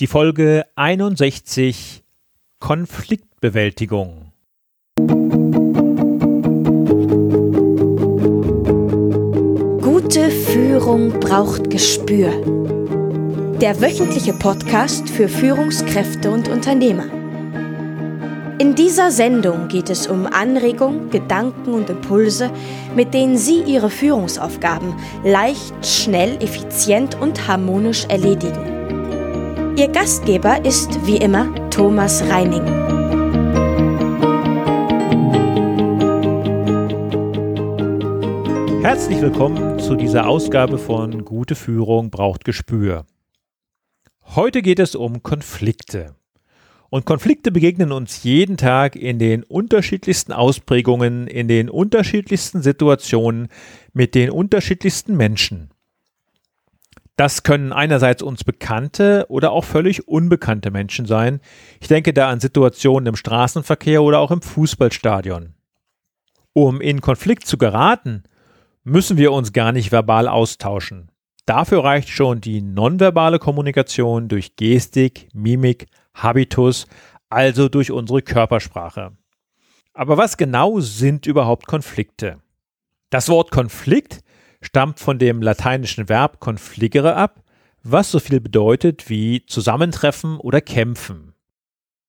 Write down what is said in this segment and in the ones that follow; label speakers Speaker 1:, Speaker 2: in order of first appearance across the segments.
Speaker 1: Die Folge 61 Konfliktbewältigung.
Speaker 2: Gute Führung braucht Gespür. Der wöchentliche Podcast für Führungskräfte und Unternehmer. In dieser Sendung geht es um Anregungen, Gedanken und Impulse, mit denen Sie Ihre Führungsaufgaben leicht, schnell, effizient und harmonisch erledigen. Ihr Gastgeber ist wie immer Thomas Reining.
Speaker 1: Herzlich willkommen zu dieser Ausgabe von Gute Führung braucht Gespür. Heute geht es um Konflikte. Und Konflikte begegnen uns jeden Tag in den unterschiedlichsten Ausprägungen, in den unterschiedlichsten Situationen, mit den unterschiedlichsten Menschen. Das können einerseits uns bekannte oder auch völlig unbekannte Menschen sein. Ich denke da an Situationen im Straßenverkehr oder auch im Fußballstadion. Um in Konflikt zu geraten, müssen wir uns gar nicht verbal austauschen. Dafür reicht schon die nonverbale Kommunikation durch Gestik, Mimik, Habitus, also durch unsere Körpersprache. Aber was genau sind überhaupt Konflikte? Das Wort Konflikt stammt von dem lateinischen Verb confligere ab, was so viel bedeutet wie zusammentreffen oder kämpfen.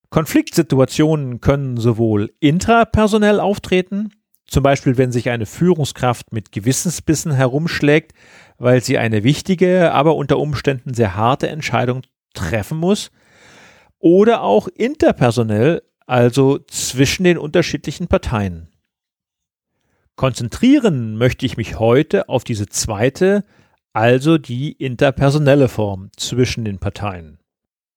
Speaker 1: Konfliktsituationen können sowohl intrapersonell auftreten, zum Beispiel wenn sich eine Führungskraft mit Gewissensbissen herumschlägt, weil sie eine wichtige, aber unter Umständen sehr harte Entscheidung treffen muss, oder auch interpersonell, also zwischen den unterschiedlichen Parteien. Konzentrieren möchte ich mich heute auf diese zweite, also die interpersonelle Form zwischen den Parteien.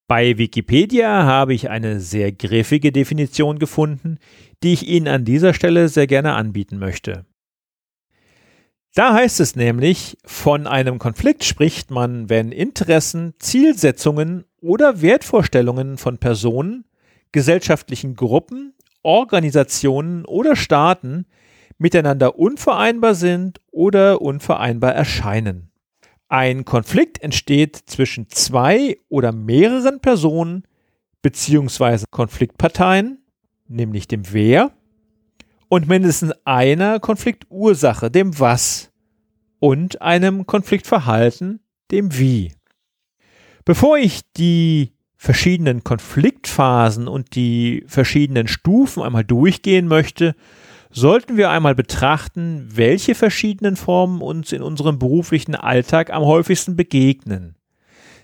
Speaker 1: Bei Wikipedia habe ich eine sehr griffige Definition gefunden, die ich Ihnen an dieser Stelle sehr gerne anbieten möchte. Da heißt es nämlich, von einem Konflikt spricht man, wenn Interessen, Zielsetzungen oder Wertvorstellungen von Personen, gesellschaftlichen Gruppen, Organisationen oder Staaten miteinander unvereinbar sind oder unvereinbar erscheinen. Ein Konflikt entsteht zwischen zwei oder mehreren Personen bzw. Konfliktparteien, nämlich dem Wer, und mindestens einer Konfliktursache, dem Was, und einem Konfliktverhalten, dem Wie. Bevor ich die verschiedenen Konfliktphasen und die verschiedenen Stufen einmal durchgehen möchte, sollten wir einmal betrachten, welche verschiedenen Formen uns in unserem beruflichen Alltag am häufigsten begegnen.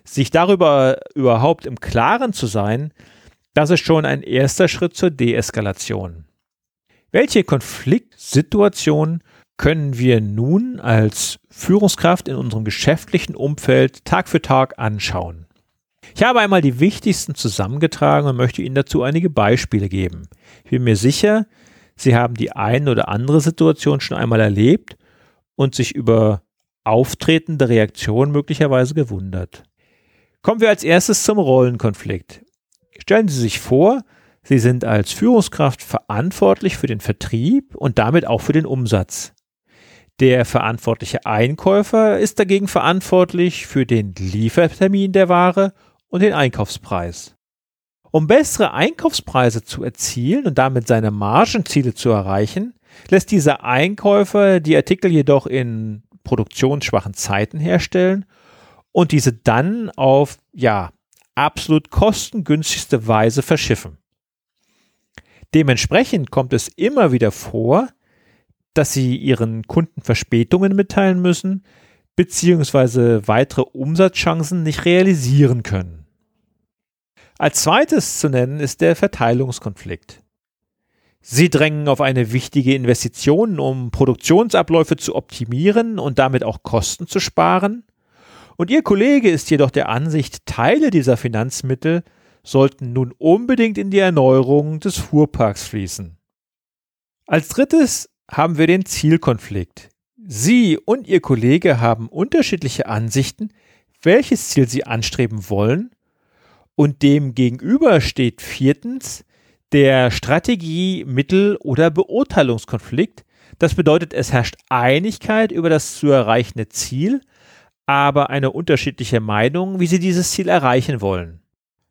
Speaker 1: Sich darüber überhaupt im Klaren zu sein, das ist schon ein erster Schritt zur Deeskalation. Welche Konfliktsituationen können wir nun als Führungskraft in unserem geschäftlichen Umfeld Tag für Tag anschauen? Ich habe einmal die wichtigsten zusammengetragen und möchte Ihnen dazu einige Beispiele geben. Ich bin mir sicher, Sie haben die eine oder andere Situation schon einmal erlebt und sich über auftretende Reaktionen möglicherweise gewundert. Kommen wir als erstes zum Rollenkonflikt. Stellen Sie sich vor, Sie sind als Führungskraft verantwortlich für den Vertrieb und damit auch für den Umsatz. Der verantwortliche Einkäufer ist dagegen verantwortlich für den Liefertermin der Ware und den Einkaufspreis. Um bessere Einkaufspreise zu erzielen und damit seine Margenziele zu erreichen, lässt dieser Einkäufer die Artikel jedoch in produktionsschwachen Zeiten herstellen und diese dann auf, ja, absolut kostengünstigste Weise verschiffen. Dementsprechend kommt es immer wieder vor, dass sie ihren Kunden Verspätungen mitteilen müssen, beziehungsweise weitere Umsatzchancen nicht realisieren können. Als zweites zu nennen ist der Verteilungskonflikt. Sie drängen auf eine wichtige Investition, um Produktionsabläufe zu optimieren und damit auch Kosten zu sparen. Und Ihr Kollege ist jedoch der Ansicht, Teile dieser Finanzmittel sollten nun unbedingt in die Erneuerung des Fuhrparks fließen. Als drittes haben wir den Zielkonflikt. Sie und Ihr Kollege haben unterschiedliche Ansichten, welches Ziel Sie anstreben wollen und dem gegenüber steht viertens der Strategie-, Mittel- oder Beurteilungskonflikt. Das bedeutet, es herrscht Einigkeit über das zu erreichende Ziel, aber eine unterschiedliche Meinung, wie sie dieses Ziel erreichen wollen.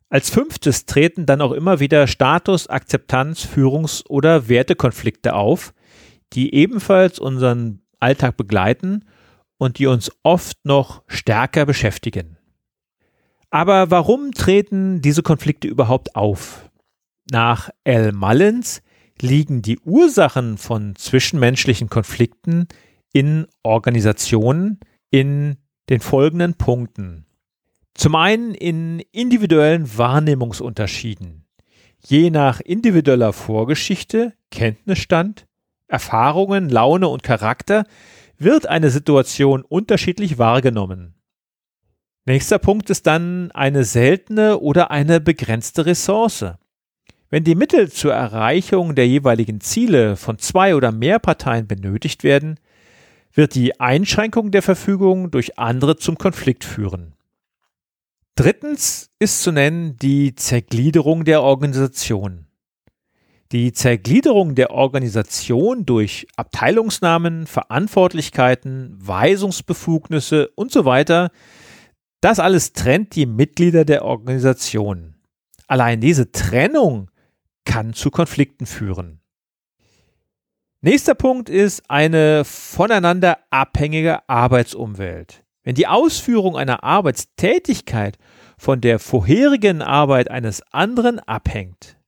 Speaker 1: Als fünftes treten dann auch immer wieder Status-, Akzeptanz-, Führungs- oder Wertekonflikte auf, die ebenfalls unseren Alltag begleiten und die uns oft noch stärker beschäftigen. Aber warum treten diese Konflikte überhaupt auf? Nach L. Mullins liegen die Ursachen von zwischenmenschlichen Konflikten in Organisationen in den folgenden Punkten. Zum einen in individuellen Wahrnehmungsunterschieden. Je nach individueller Vorgeschichte, Kenntnisstand, Erfahrungen, Laune und Charakter wird eine Situation unterschiedlich wahrgenommen. Nächster Punkt ist dann eine seltene oder eine begrenzte Ressource. Wenn die Mittel zur Erreichung der jeweiligen Ziele von zwei oder mehr Parteien benötigt werden, wird die Einschränkung der Verfügung durch andere zum Konflikt führen. Drittens ist zu nennen die Zergliederung der Organisation. Die Zergliederung der Organisation durch Abteilungsnamen, Verantwortlichkeiten, Weisungsbefugnisse und so das alles trennt die Mitglieder der Organisation. Allein diese Trennung kann zu Konflikten führen. Nächster Punkt ist eine voneinander abhängige Arbeitsumwelt. Wenn die Ausführung einer Arbeitstätigkeit von der vorherigen Arbeit eines anderen abhängt.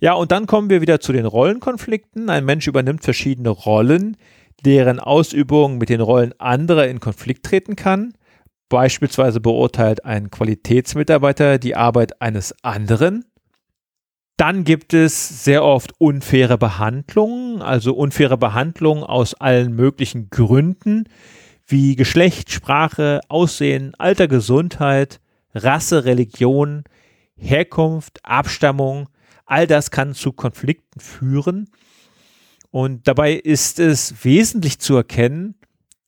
Speaker 1: Ja, und dann kommen wir wieder zu den Rollenkonflikten. Ein Mensch übernimmt verschiedene Rollen, deren Ausübung mit den Rollen anderer in Konflikt treten kann. Beispielsweise beurteilt ein Qualitätsmitarbeiter die Arbeit eines anderen dann gibt es sehr oft unfaire Behandlungen, also unfaire Behandlungen aus allen möglichen Gründen, wie Geschlecht, Sprache, Aussehen, Alter, Gesundheit, Rasse, Religion, Herkunft, Abstammung. All das kann zu Konflikten führen. Und dabei ist es wesentlich zu erkennen,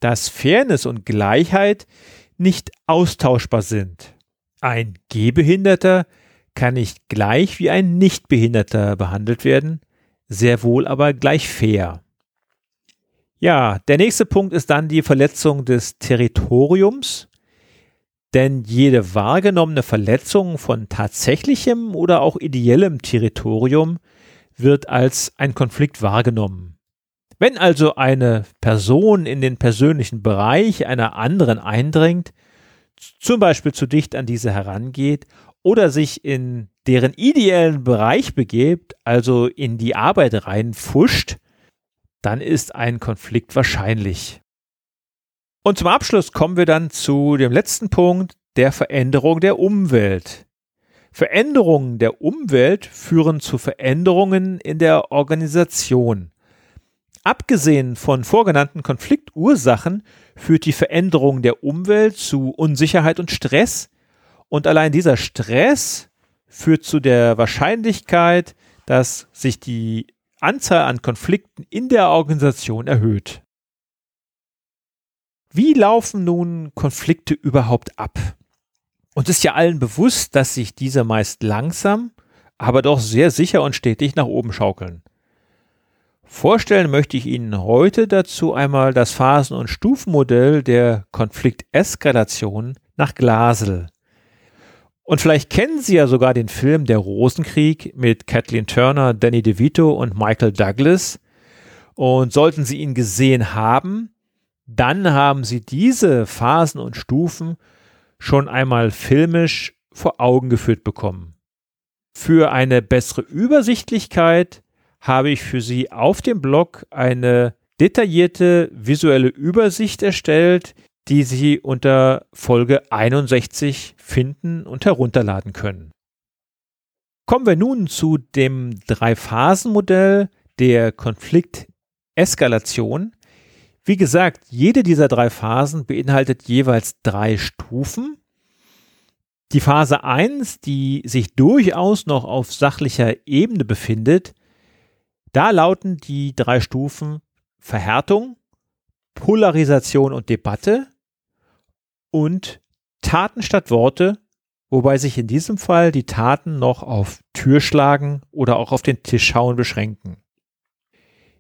Speaker 1: dass Fairness und Gleichheit nicht austauschbar sind. Ein Gehbehinderter kann nicht gleich wie ein Nichtbehinderter behandelt werden, sehr wohl aber gleich fair. Ja, der nächste Punkt ist dann die Verletzung des Territoriums, denn jede wahrgenommene Verletzung von tatsächlichem oder auch ideellem Territorium wird als ein Konflikt wahrgenommen. Wenn also eine Person in den persönlichen Bereich einer anderen eindringt, zum Beispiel zu dicht an diese herangeht oder sich in deren ideellen Bereich begebt, also in die Arbeit reinfuscht, dann ist ein Konflikt wahrscheinlich. Und zum Abschluss kommen wir dann zu dem letzten Punkt, der Veränderung der Umwelt. Veränderungen der Umwelt führen zu Veränderungen in der Organisation. Abgesehen von vorgenannten Konfliktursachen führt die Veränderung der Umwelt zu Unsicherheit und Stress, und allein dieser Stress führt zu der Wahrscheinlichkeit, dass sich die Anzahl an Konflikten in der Organisation erhöht. Wie laufen nun Konflikte überhaupt ab? Uns ist ja allen bewusst, dass sich diese meist langsam, aber doch sehr sicher und stetig nach oben schaukeln. Vorstellen möchte ich Ihnen heute dazu einmal das Phasen- und Stufenmodell der Konflikteskalation nach Glasel. Und vielleicht kennen Sie ja sogar den Film Der Rosenkrieg mit Kathleen Turner, Danny DeVito und Michael Douglas. Und sollten Sie ihn gesehen haben, dann haben Sie diese Phasen und Stufen schon einmal filmisch vor Augen geführt bekommen. Für eine bessere Übersichtlichkeit habe ich für Sie auf dem Blog eine detaillierte visuelle Übersicht erstellt, die Sie unter Folge 61 finden und herunterladen können. Kommen wir nun zu dem Drei-Phasen-Modell der Konflikteskalation. Wie gesagt, jede dieser drei Phasen beinhaltet jeweils drei Stufen. Die Phase 1, die sich durchaus noch auf sachlicher Ebene befindet, da lauten die drei Stufen Verhärtung, Polarisation und Debatte und Taten statt Worte, wobei sich in diesem Fall die Taten noch auf Türschlagen oder auch auf den Tisch schauen beschränken.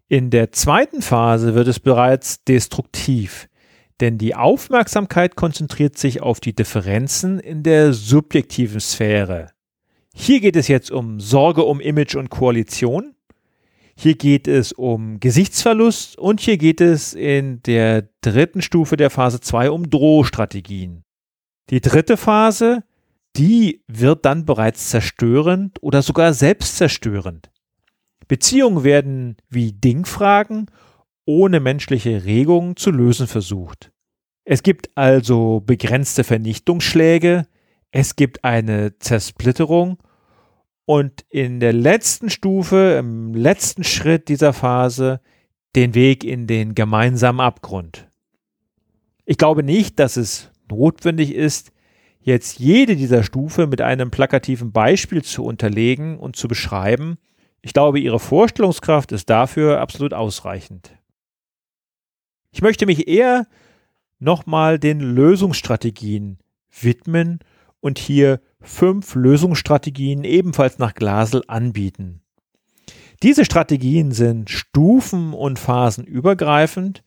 Speaker 1: In der zweiten Phase wird es bereits destruktiv, Denn die Aufmerksamkeit konzentriert sich auf die Differenzen in der subjektiven Sphäre. Hier geht es jetzt um Sorge um Image und Koalition. Hier geht es um Gesichtsverlust und hier geht es in der dritten Stufe der Phase 2 um Drohstrategien. Die dritte Phase, die wird dann bereits zerstörend oder sogar selbstzerstörend. Beziehungen werden wie Dingfragen ohne menschliche Regung zu lösen versucht. Es gibt also begrenzte Vernichtungsschläge, es gibt eine Zersplitterung und in der letzten Stufe, im letzten Schritt dieser Phase, den Weg in den gemeinsamen Abgrund. Ich glaube nicht, dass es notwendig ist, jetzt jede dieser Stufe mit einem plakativen Beispiel zu unterlegen und zu beschreiben. Ich glaube, Ihre Vorstellungskraft ist dafür absolut ausreichend. Ich möchte mich eher nochmal den Lösungsstrategien widmen und hier fünf Lösungsstrategien ebenfalls nach Glasel anbieten. Diese Strategien sind stufen- und phasenübergreifend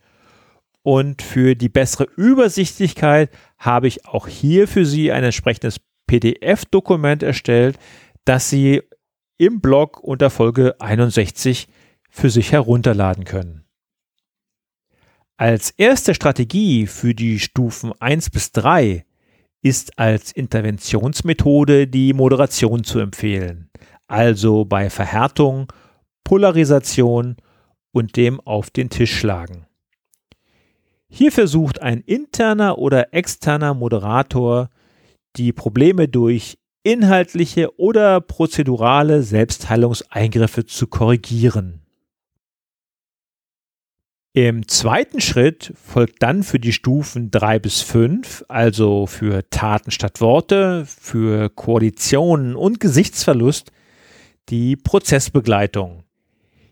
Speaker 1: und für die bessere Übersichtlichkeit habe ich auch hier für Sie ein entsprechendes PDF-Dokument erstellt, das Sie im Blog unter Folge 61 für sich herunterladen können. Als erste Strategie für die Stufen 1 bis 3 ist als Interventionsmethode die Moderation zu empfehlen, also bei Verhärtung, Polarisation und dem auf den Tisch schlagen. Hier versucht ein interner oder externer Moderator die Probleme durch inhaltliche oder prozedurale Selbstheilungseingriffe zu korrigieren. Im zweiten Schritt folgt dann für die Stufen 3 bis 5, also für Taten statt Worte, für Koalitionen und Gesichtsverlust, die Prozessbegleitung.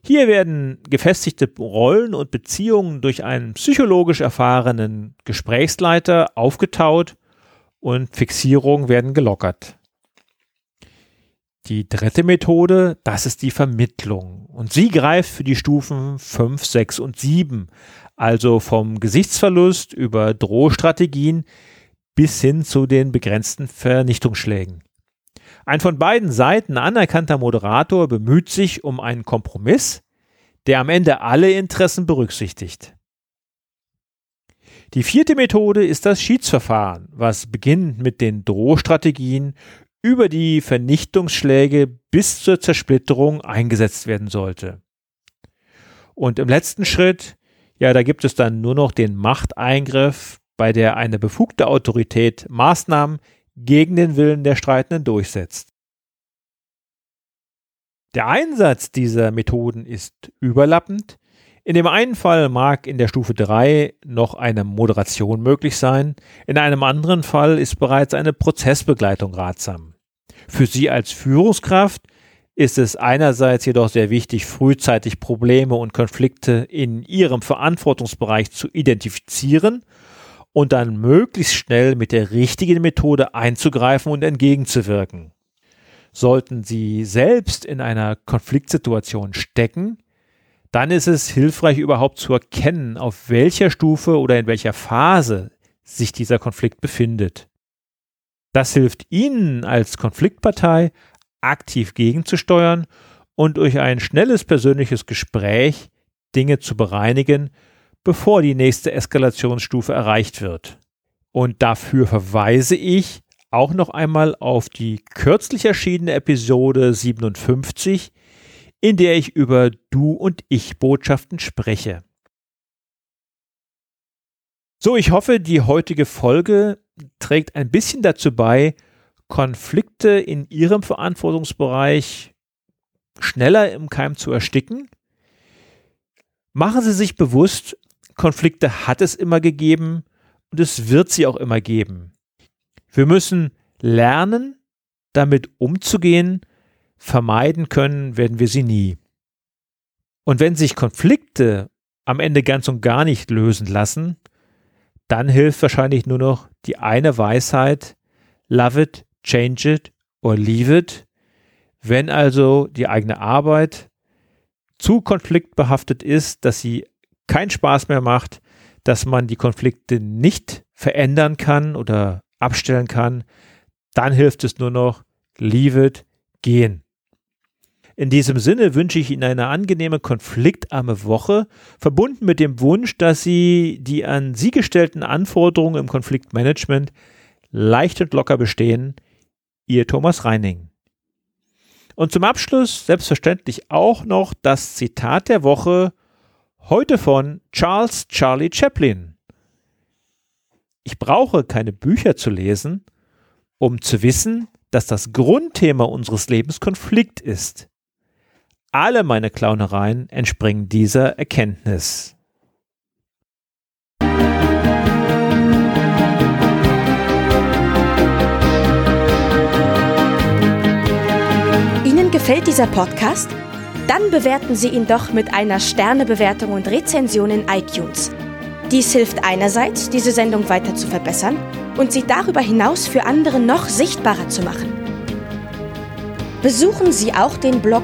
Speaker 1: Hier werden gefestigte Rollen und Beziehungen durch einen psychologisch erfahrenen Gesprächsleiter aufgetaut und Fixierungen werden gelockert. Die dritte Methode, das ist die Vermittlung. Und sie greift für die Stufen 5, 6 und 7, also vom Gesichtsverlust über Drohstrategien bis hin zu den begrenzten Vernichtungsschlägen. Ein von beiden Seiten anerkannter Moderator bemüht sich um einen Kompromiss, der am Ende alle Interessen berücksichtigt. Die vierte Methode ist das Schiedsverfahren, was beginnt mit den Drohstrategien über die Vernichtungsschläge bis zur Zersplitterung eingesetzt werden sollte. Und im letzten Schritt, ja, da gibt es dann nur noch den Machteingriff, bei der eine befugte Autorität Maßnahmen gegen den Willen der Streitenden durchsetzt. Der Einsatz dieser Methoden ist überlappend. In dem einen Fall mag in der Stufe 3 noch eine Moderation möglich sein, in einem anderen Fall ist bereits eine Prozessbegleitung ratsam. Für Sie als Führungskraft ist es einerseits jedoch sehr wichtig, frühzeitig Probleme und Konflikte in Ihrem Verantwortungsbereich zu identifizieren und dann möglichst schnell mit der richtigen Methode einzugreifen und entgegenzuwirken. Sollten Sie selbst in einer Konfliktsituation stecken, dann ist es hilfreich überhaupt zu erkennen, auf welcher Stufe oder in welcher Phase sich dieser Konflikt befindet. Das hilft Ihnen als Konfliktpartei aktiv gegenzusteuern und durch ein schnelles persönliches Gespräch Dinge zu bereinigen, bevor die nächste Eskalationsstufe erreicht wird. Und dafür verweise ich auch noch einmal auf die kürzlich erschienene Episode 57, in der ich über Du und Ich Botschaften spreche. So, ich hoffe, die heutige Folge trägt ein bisschen dazu bei, Konflikte in ihrem Verantwortungsbereich schneller im Keim zu ersticken. Machen Sie sich bewusst, Konflikte hat es immer gegeben und es wird sie auch immer geben. Wir müssen lernen, damit umzugehen, vermeiden können werden wir sie nie. Und wenn sich Konflikte am Ende ganz und gar nicht lösen lassen, dann hilft wahrscheinlich nur noch die eine Weisheit, love it, change it or leave it. Wenn also die eigene Arbeit zu konfliktbehaftet ist, dass sie keinen Spaß mehr macht, dass man die Konflikte nicht verändern kann oder abstellen kann, dann hilft es nur noch, leave it, gehen. In diesem Sinne wünsche ich Ihnen eine angenehme, konfliktarme Woche, verbunden mit dem Wunsch, dass Sie die an Sie gestellten Anforderungen im Konfliktmanagement leicht und locker bestehen. Ihr Thomas Reining. Und zum Abschluss selbstverständlich auch noch das Zitat der Woche, heute von Charles Charlie Chaplin. Ich brauche keine Bücher zu lesen, um zu wissen, dass das Grundthema unseres Lebens Konflikt ist. Alle meine Clownereien entspringen dieser Erkenntnis.
Speaker 2: Ihnen gefällt dieser Podcast? Dann bewerten Sie ihn doch mit einer Sternebewertung und Rezension in iTunes. Dies hilft einerseits, diese Sendung weiter zu verbessern und sie darüber hinaus für andere noch sichtbarer zu machen. Besuchen Sie auch den Blog